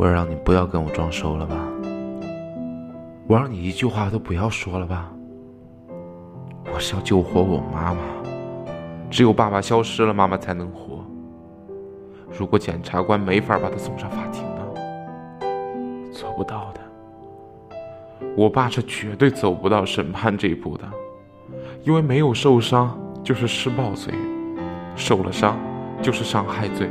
我让你不要跟我装熟了吧？我让你一句话都不要说了吧？我是要救活我妈妈，只有爸爸消失了，妈妈才能活。如果检察官没法把他送上法庭呢？做不到的。我爸是绝对走不到审判这一步的，因为没有受伤就是施暴罪，受了伤就是伤害罪。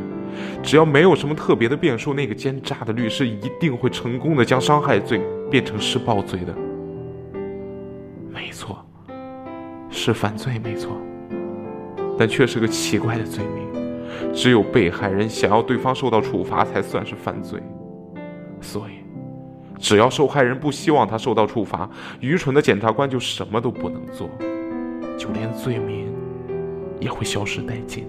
只要没有什么特别的变数，那个奸诈的律师一定会成功的将伤害罪变成施暴罪的。没错，是犯罪没错，但却是个奇怪的罪名。只有被害人想要对方受到处罚才算是犯罪，所以，只要受害人不希望他受到处罚，愚蠢的检察官就什么都不能做，就连罪名也会消失殆尽。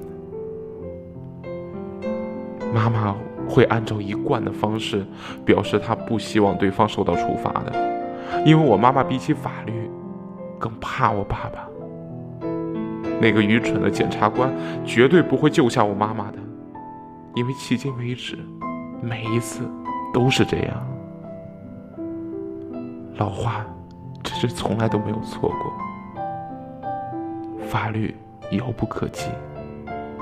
妈妈会按照一贯的方式表示她不希望对方受到处罚的，因为我妈妈比起法律更怕我爸爸。那个愚蠢的检察官绝对不会救下我妈妈的，因为迄今为止，每一次都是这样。老话真是从来都没有错过，法律遥不可及，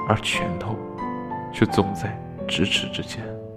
而拳头却总在。咫尺之间。